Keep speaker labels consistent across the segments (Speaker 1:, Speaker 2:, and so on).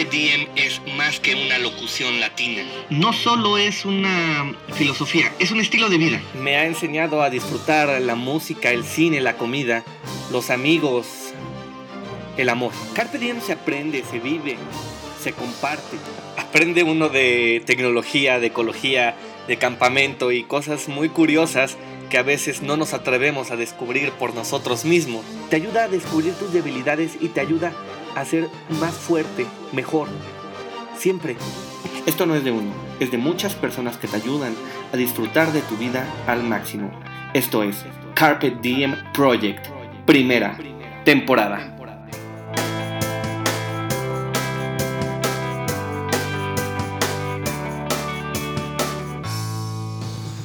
Speaker 1: Carpe Diem es más que una locución latina.
Speaker 2: No solo es una filosofía, es un estilo de vida.
Speaker 3: Me ha enseñado a disfrutar la música, el cine, la comida, los amigos, el amor. Carpe Diem se aprende, se vive, se comparte. Aprende uno de tecnología, de ecología, de campamento y cosas muy curiosas que a veces no nos atrevemos a descubrir por nosotros mismos. Te ayuda a descubrir tus debilidades y te ayuda a ser más fuerte, mejor. Siempre. Esto no es de uno, es de muchas personas que te ayudan a disfrutar de tu vida al máximo. Esto es Carpet Diem Project, primera temporada.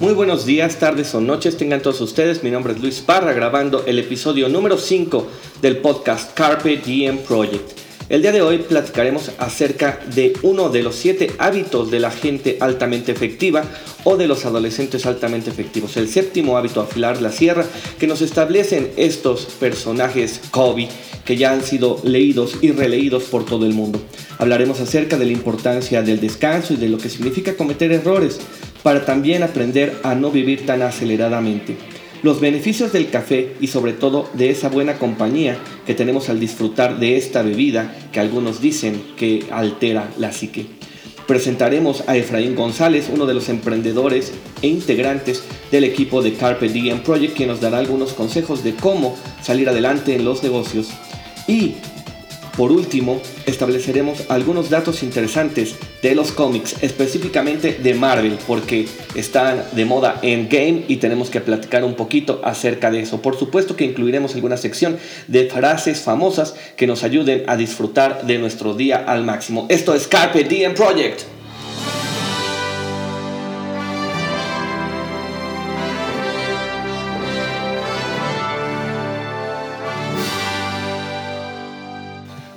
Speaker 3: Muy buenos días, tardes o noches tengan todos ustedes. Mi nombre es Luis Parra grabando el episodio número 5 del podcast Carpe Diem Project. El día de hoy platicaremos acerca de uno de los siete hábitos de la gente altamente efectiva o de los adolescentes altamente efectivos. El séptimo hábito afilar la sierra que nos establecen estos personajes Kobe que ya han sido leídos y releídos por todo el mundo. Hablaremos acerca de la importancia del descanso y de lo que significa cometer errores para también aprender a no vivir tan aceleradamente. Los beneficios del café y sobre todo de esa buena compañía que tenemos al disfrutar de esta bebida que algunos dicen que altera la psique. Presentaremos a Efraín González, uno de los emprendedores e integrantes del equipo de Carpe Diem Project, quien nos dará algunos consejos de cómo salir adelante en los negocios. Y por último, estableceremos algunos datos interesantes de los cómics, específicamente de Marvel, porque están de moda en game y tenemos que platicar un poquito acerca de eso. Por supuesto que incluiremos alguna sección de frases famosas que nos ayuden a disfrutar de nuestro día al máximo. Esto es Carpe Diem Project.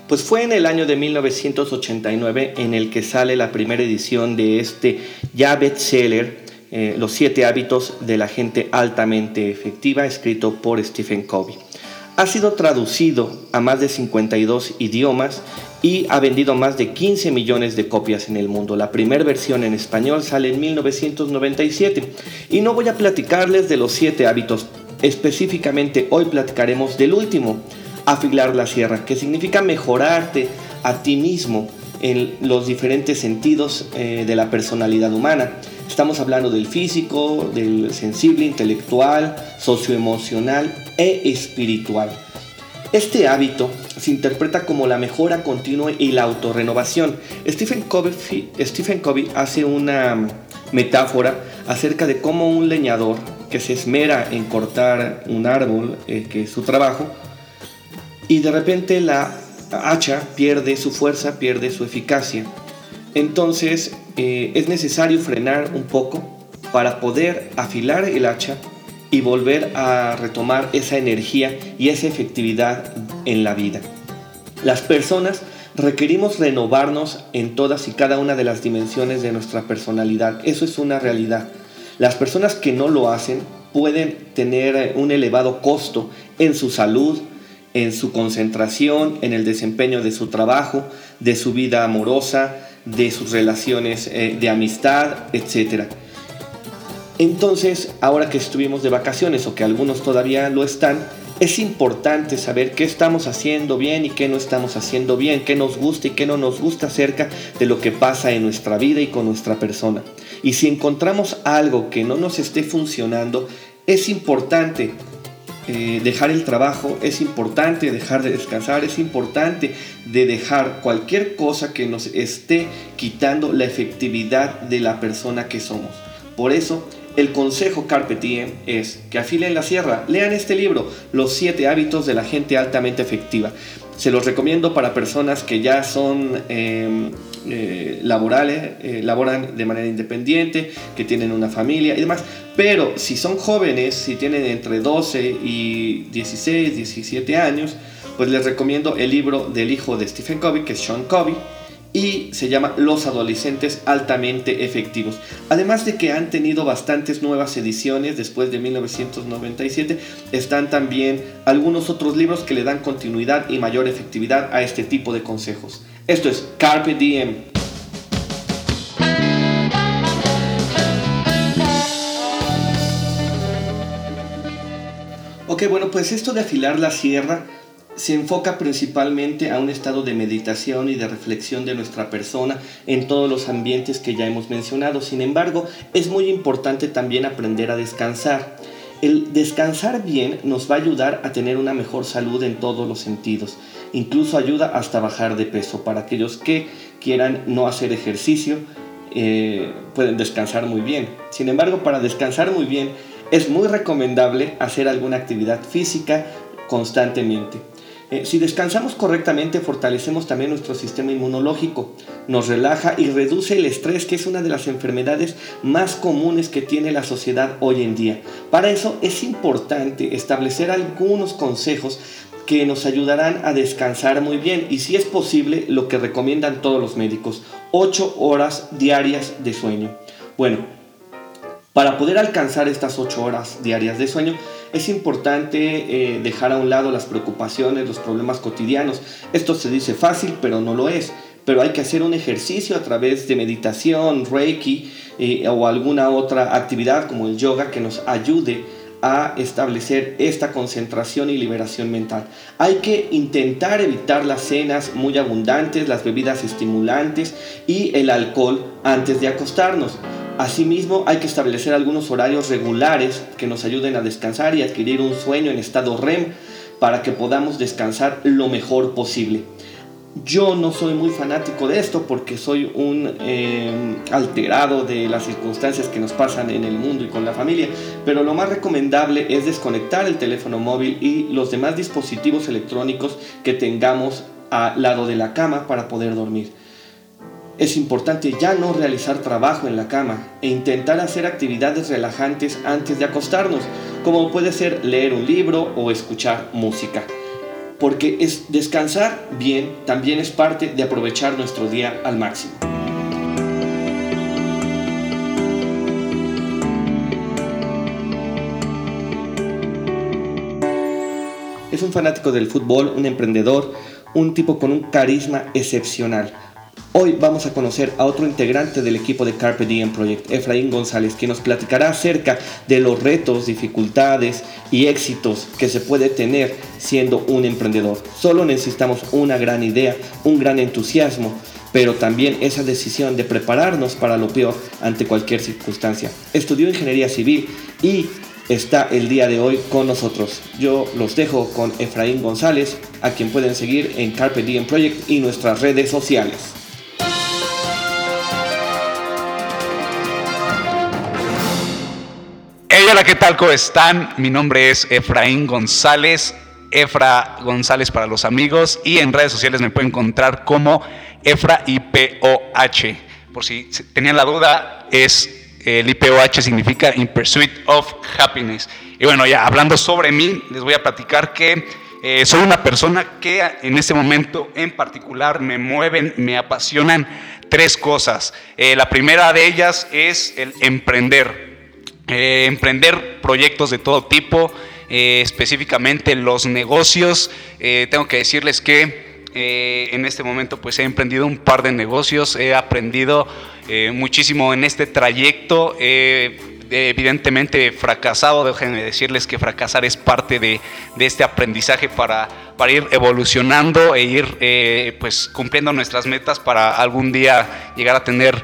Speaker 3: Pues fue en el año de 1989 en el que sale la primera edición de este ya bestseller, eh, Los siete hábitos de la gente altamente efectiva, escrito por Stephen Covey. Ha sido traducido a más de 52 idiomas y ha vendido más de 15 millones de copias en el mundo. La primera versión en español sale en 1997 y no voy a platicarles de los siete hábitos. Específicamente hoy platicaremos del último, afilar la sierra, que significa mejorarte a ti mismo en los diferentes sentidos eh, de la personalidad humana. Estamos hablando del físico, del sensible, intelectual, socioemocional e espiritual. Este hábito se interpreta como la mejora continua y la autorrenovación. Stephen Covey, Stephen Covey hace una metáfora acerca de cómo un leñador que se esmera en cortar un árbol, eh, que es su trabajo, y de repente la hacha pierde su fuerza, pierde su eficacia. Entonces eh, es necesario frenar un poco para poder afilar el hacha y volver a retomar esa energía y esa efectividad en la vida. Las personas requerimos renovarnos en todas y cada una de las dimensiones de nuestra personalidad. Eso es una realidad. Las personas que no lo hacen pueden tener un elevado costo en su salud, en su concentración, en el desempeño de su trabajo, de su vida amorosa, de sus relaciones eh, de amistad, etc. Entonces, ahora que estuvimos de vacaciones o que algunos todavía lo están, es importante saber qué estamos haciendo bien y qué no estamos haciendo bien, qué nos gusta y qué no nos gusta acerca de lo que pasa en nuestra vida y con nuestra persona. Y si encontramos algo que no nos esté funcionando, es importante eh, dejar el trabajo, es importante dejar de descansar, es importante de dejar cualquier cosa que nos esté quitando la efectividad de la persona que somos. Por eso, el consejo Carpe es que afilen la sierra, lean este libro, Los siete hábitos de la gente altamente efectiva. Se los recomiendo para personas que ya son em, eh, laborales, eh, laboran de manera independiente, que tienen una familia y demás. Pero si son jóvenes, si tienen entre 12 y 16, 17 años, pues les recomiendo el libro del hijo de Stephen Covey, que es Sean Covey, y se llama Los adolescentes altamente efectivos. Además de que han tenido bastantes nuevas ediciones después de 1997, están también algunos otros libros que le dan continuidad y mayor efectividad a este tipo de consejos. Esto es Carpe Diem. Ok, bueno, pues esto de afilar la sierra se enfoca principalmente a un estado de meditación y de reflexión de nuestra persona en todos los ambientes que ya hemos mencionado. Sin embargo, es muy importante también aprender a descansar. El descansar bien nos va a ayudar a tener una mejor salud en todos los sentidos. Incluso ayuda hasta bajar de peso. Para aquellos que quieran no hacer ejercicio, eh, pueden descansar muy bien. Sin embargo, para descansar muy bien, es muy recomendable hacer alguna actividad física constantemente. Eh, si descansamos correctamente, fortalecemos también nuestro sistema inmunológico, nos relaja y reduce el estrés, que es una de las enfermedades más comunes que tiene la sociedad hoy en día. Para eso es importante establecer algunos consejos que nos ayudarán a descansar muy bien y si es posible lo que recomiendan todos los médicos, 8 horas diarias de sueño. Bueno, para poder alcanzar estas 8 horas diarias de sueño, es importante eh, dejar a un lado las preocupaciones, los problemas cotidianos. Esto se dice fácil, pero no lo es. Pero hay que hacer un ejercicio a través de meditación, reiki eh, o alguna otra actividad como el yoga que nos ayude a establecer esta concentración y liberación mental. Hay que intentar evitar las cenas muy abundantes, las bebidas estimulantes y el alcohol antes de acostarnos. Asimismo, hay que establecer algunos horarios regulares que nos ayuden a descansar y adquirir un sueño en estado REM para que podamos descansar lo mejor posible. Yo no soy muy fanático de esto porque soy un eh, alterado de las circunstancias que nos pasan en el mundo y con la familia, pero lo más recomendable es desconectar el teléfono móvil y los demás dispositivos electrónicos que tengamos al lado de la cama para poder dormir es importante ya no realizar trabajo en la cama e intentar hacer actividades relajantes antes de acostarnos, como puede ser leer un libro o escuchar música. Porque es descansar bien también es parte de aprovechar nuestro día al máximo. Es un fanático del fútbol, un emprendedor, un tipo con un carisma excepcional Hoy vamos a conocer a otro integrante del equipo de Carpe Diem Project, Efraín González, quien nos platicará acerca de los retos, dificultades y éxitos que se puede tener siendo un emprendedor. Solo necesitamos una gran idea, un gran entusiasmo, pero también esa decisión de prepararnos para lo peor ante cualquier circunstancia. Estudió ingeniería civil y está el día de hoy con nosotros. Yo los dejo con Efraín González, a quien pueden seguir en Carpe Diem Project y nuestras redes sociales.
Speaker 4: ¿Qué tal? ¿Cómo están? Mi nombre es Efraín González, Efra González para los amigos y en redes sociales me pueden encontrar como Efra IPOH. Por si tenían la duda, es el IPOH significa In Pursuit of Happiness. Y bueno, ya hablando sobre mí, les voy a platicar que eh, soy una persona que en este momento en particular me mueven, me apasionan tres cosas. Eh, la primera de ellas es el emprender. Eh, emprender proyectos de todo tipo, eh, específicamente los negocios. Eh, tengo que decirles que en este momento pues he emprendido un par de negocios, he aprendido muchísimo en este trayecto. evidentemente fracasado, déjenme decirles que fracasar es parte de, este aprendizaje para, para, ir evolucionando e ir pues cumpliendo nuestras metas para algún día llegar a tener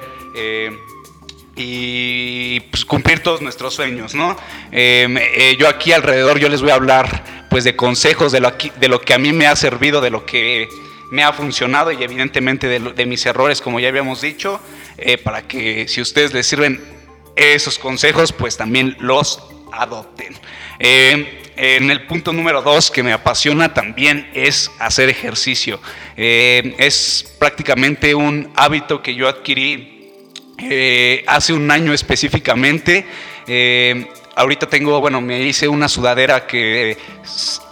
Speaker 4: y pues, cumplir todos nuestros sueños, ¿no? Em, eh, yo aquí alrededor yo les voy a hablar pues de consejos, de lo, de lo que a mí me ha servido, de lo que me ha funcionado y evidentemente de, mis errores, como ya habíamos dicho, eh, para que si ustedes les sirven esos consejos, pues también los adopten. Em, en el punto número dos que me apasiona también es hacer ejercicio. Em, es prácticamente un hábito que yo adquirí eh, hace un año específicamente, eh, ahorita tengo, bueno, me hice una sudadera que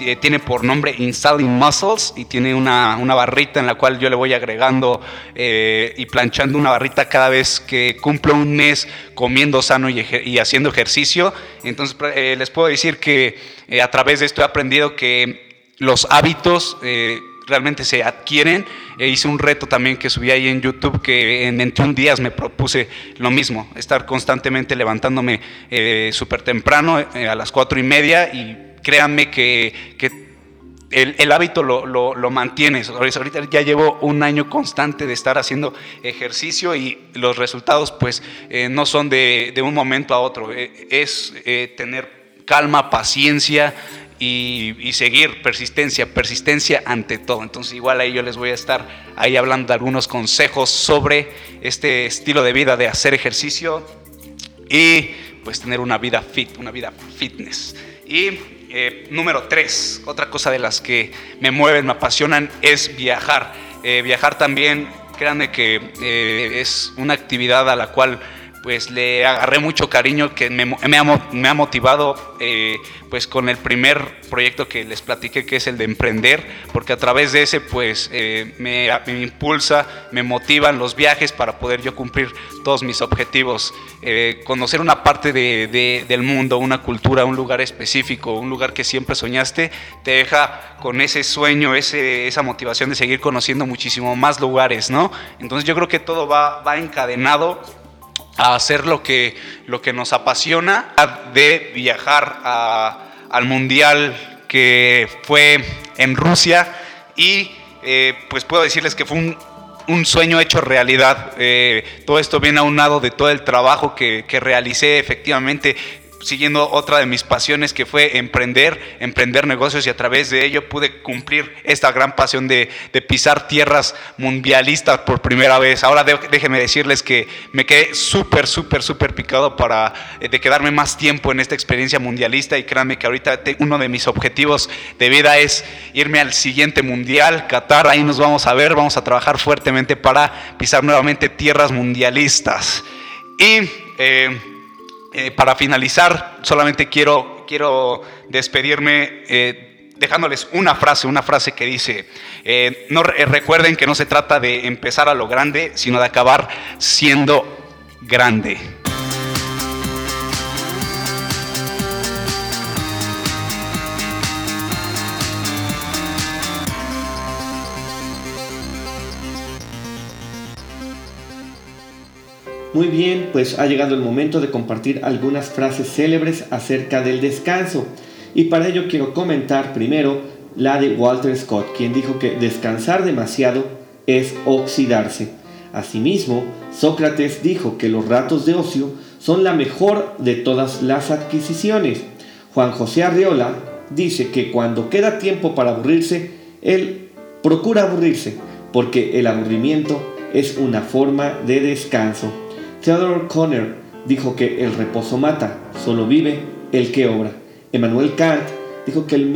Speaker 4: eh, tiene por nombre Installing Muscles y tiene una, una, barrita en la cual yo le voy agregando y planchando una barrita cada vez que cumplo un mes comiendo sano y, haciendo ejercicio. Entonces les puedo decir que a través de esto he aprendido que los hábitos realmente se adquieren. E hice un reto también que subí ahí en YouTube que en 21 días me propuse lo mismo, estar constantemente levantándome eh, súper temprano eh, a las 4 y media y créanme que, el, hábito lo, lo, mantienes. Ahorita ya llevo un año constante de estar haciendo ejercicio y los resultados pues eh, no son de, de, un momento a otro. es tener calma, paciencia, y, seguir persistencia, persistencia ante todo. Entonces igual ahí yo les voy a estar ahí hablando de algunos consejos sobre este estilo de vida de hacer ejercicio y pues tener una vida fit, una vida fitness. Y eh, número tres, otra cosa de las que me mueven, me apasionan es viajar. Eh, viajar también, créanme que eh, es una actividad a la cual pues le agarré mucho cariño que me, me, ha, me motivado eh, pues con el primer proyecto que les platiqué que es el de emprender porque a través de ese pues eh, me, impulsa me motivan los viajes para poder yo cumplir todos mis objetivos. Eh, conocer una parte de, del mundo una cultura un lugar específico un lugar que siempre soñaste te deja con ese sueño ese, esa motivación de seguir conociendo muchísimo más lugares no entonces yo creo que todo va, va encadenado a hacer lo que, lo que nos apasiona, de viajar al mundial que fue en Rusia y eh, pues puedo decirles que fue un, un sueño hecho realidad. Eh, todo esto viene aunado de todo el trabajo que, que realicé efectivamente siguiendo otra de mis pasiones que fue emprender, emprender negocios y a través de ello pude cumplir esta gran pasión de, pisar tierras mundialistas por primera vez. Ahora déjenme decirles que me quedé súper, súper, súper picado para eh, de quedarme más tiempo en esta experiencia mundialista y créanme que ahorita uno de mis objetivos de vida es irme al siguiente mundial, Qatar, ahí nos vamos a ver, vamos a trabajar fuertemente para pisar nuevamente tierras mundialistas. Y... Eh, eh, para finalizar, solamente quiero, quiero despedirme eh, dejándoles una frase, una frase que dice, eh, no, recuerden que no se trata de empezar a lo grande, sino de acabar siendo grande.
Speaker 3: Muy bien, pues ha llegado el momento de compartir algunas frases célebres acerca del descanso. Y para ello quiero comentar primero la de Walter Scott, quien dijo que descansar demasiado es oxidarse. Asimismo, Sócrates dijo que los ratos de ocio son la mejor de todas las adquisiciones. Juan José Arriola dice que cuando queda tiempo para aburrirse, él procura aburrirse, porque el aburrimiento es una forma de descanso. Theodore Conner dijo que el reposo mata, solo vive el que obra. Emmanuel Kant dijo que el,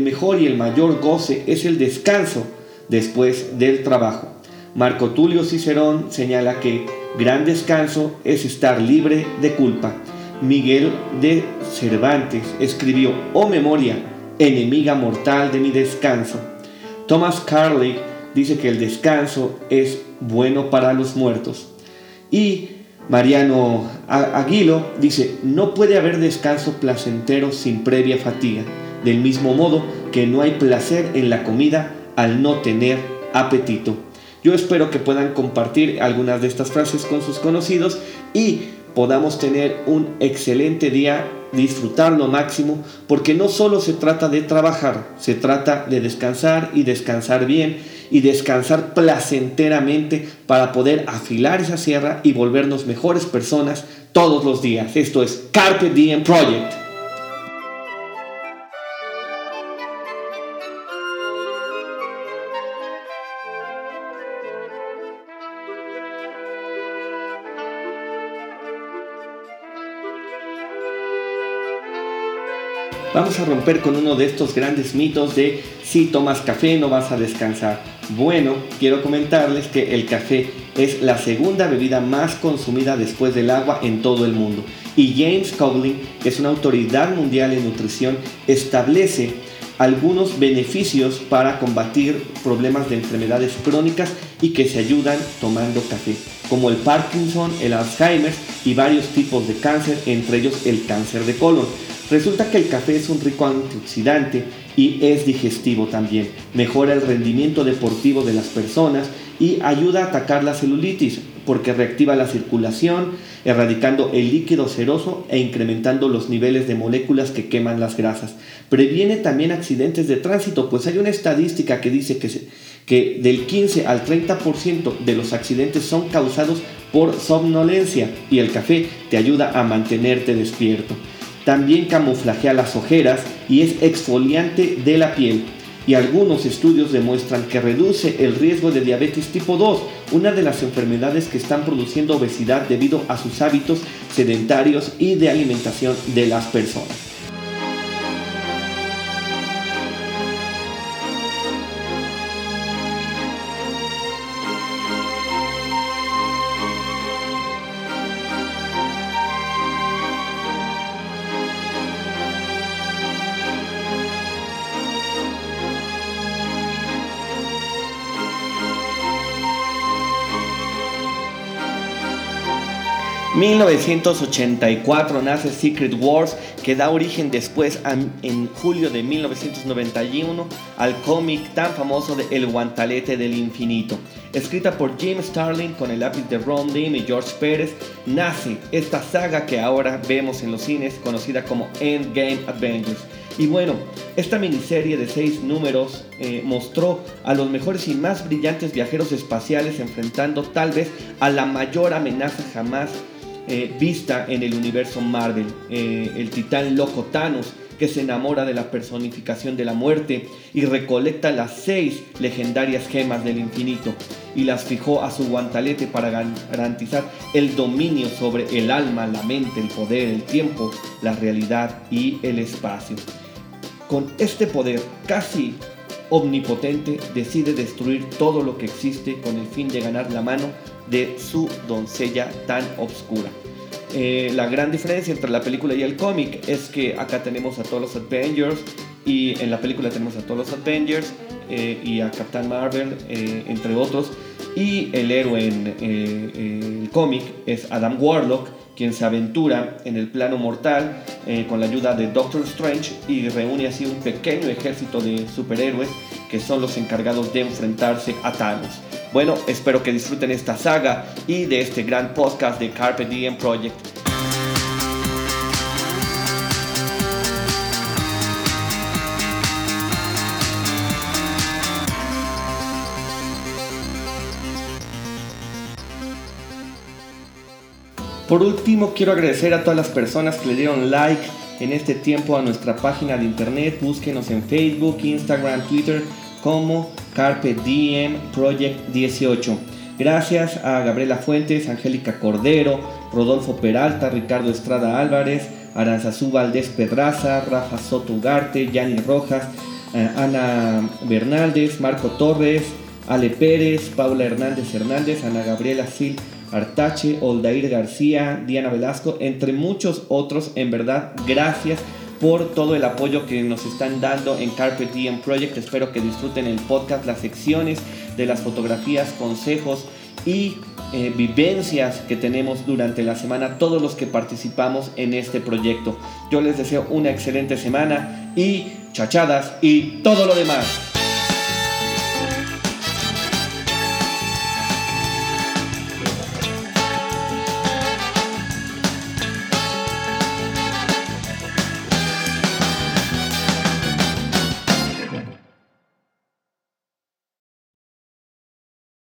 Speaker 3: mejor y el mayor goce es el descanso después del trabajo. Marco Tulio Cicerón señala que gran descanso es estar libre de culpa. Miguel de Cervantes escribió, oh memoria, enemiga mortal de mi descanso. Thomas Carlyle dice que el descanso es bueno para los muertos. Y Mariano Aguilo dice, no puede haber descanso placentero sin previa fatiga, del mismo modo que no hay placer en la comida al no tener apetito. Yo espero que puedan compartir algunas de estas frases con sus conocidos y podamos tener un excelente día, disfrutar lo máximo, porque no solo se trata de trabajar, se trata de descansar y descansar bien y descansar placenteramente para poder afilar esa sierra y volvernos mejores personas todos los días. Esto es Carpe Diem Project. Vamos a romper con uno de estos grandes mitos de si tomas café no vas a descansar. Bueno, quiero comentarles que el café es la segunda bebida más consumida después del agua en todo el mundo. Y James Coughlin, que es una autoridad mundial en nutrición, establece algunos beneficios para combatir problemas de enfermedades crónicas y que se ayudan tomando café, como el Parkinson, el Alzheimer y varios tipos de cáncer, entre ellos el cáncer de colon. Resulta que el café es un rico antioxidante y es digestivo también. Mejora el rendimiento deportivo de las personas y ayuda a atacar la celulitis porque reactiva la circulación, erradicando el líquido seroso e incrementando los niveles de moléculas que queman las grasas. Previene también accidentes de tránsito, pues hay una estadística que dice que, del 15 al 30% de los accidentes son causados por somnolencia y el café te ayuda a mantenerte despierto. También camuflajea las ojeras y es exfoliante de la piel. Y algunos estudios demuestran que reduce el riesgo de diabetes tipo 2, una de las enfermedades que están produciendo obesidad debido a sus hábitos sedentarios y de alimentación de las personas. 1984 nace Secret Wars, que da origen después en julio de 1991 al cómic tan famoso de El Guantalete del Infinito. Escrita por Jim Starlin con el lápiz de Ron Dim y George Pérez, nace esta saga que ahora vemos en los cines conocida como Endgame Adventures. Y bueno, esta miniserie de seis números eh, mostró a los mejores y más brillantes viajeros espaciales enfrentando tal vez a la mayor amenaza jamás eh, vista en el universo Marvel, eh, el titán loco Thanos, que se enamora de la personificación de la muerte y recolecta las seis legendarias gemas del infinito y las fijó a su guantalete para garantizar el dominio sobre el alma, la mente, el poder, el tiempo, la realidad y el espacio. Con este poder casi omnipotente decide destruir todo lo que existe con el fin de ganar la mano de su doncella tan obscura. Eh, la gran diferencia entre la película y el cómic es que acá tenemos a todos los Avengers y en la película tenemos a todos los Avengers eh, y a Captain Marvel, eh, entre otros. Y el héroe en el cómic es Adam Warlock, quien se aventura en el plano mortal con la ayuda de Doctor Strange y reúne así un pequeño ejército de superhéroes que son los encargados de enfrentarse a Thanos. Bueno, espero que disfruten esta saga y de este gran podcast de Carpe Diem Project. Por último, quiero agradecer a todas las personas que le dieron like en este tiempo a nuestra página de internet. Búsquenos en Facebook, Instagram, Twitter como Carpe Diem Project 18. Gracias a Gabriela Fuentes, Angélica Cordero, Rodolfo Peralta, Ricardo Estrada Álvarez, Aranzazú Valdés Pedraza, Rafa Soto Ugarte, Yanni Rojas, eh, Ana Bernaldez, Marco Torres, Ale Pérez, Paula Hernández Hernández, Ana Gabriela Sil Artache, Oldair García, Diana Velasco, entre muchos otros. En verdad, gracias por todo el apoyo que nos están dando en Carpet Diem Project. Espero que disfruten el podcast, las secciones de las fotografías, consejos y eh, vivencias que tenemos durante la semana, todos los que participamos en este proyecto. Yo les deseo una excelente semana y chachadas y todo lo demás.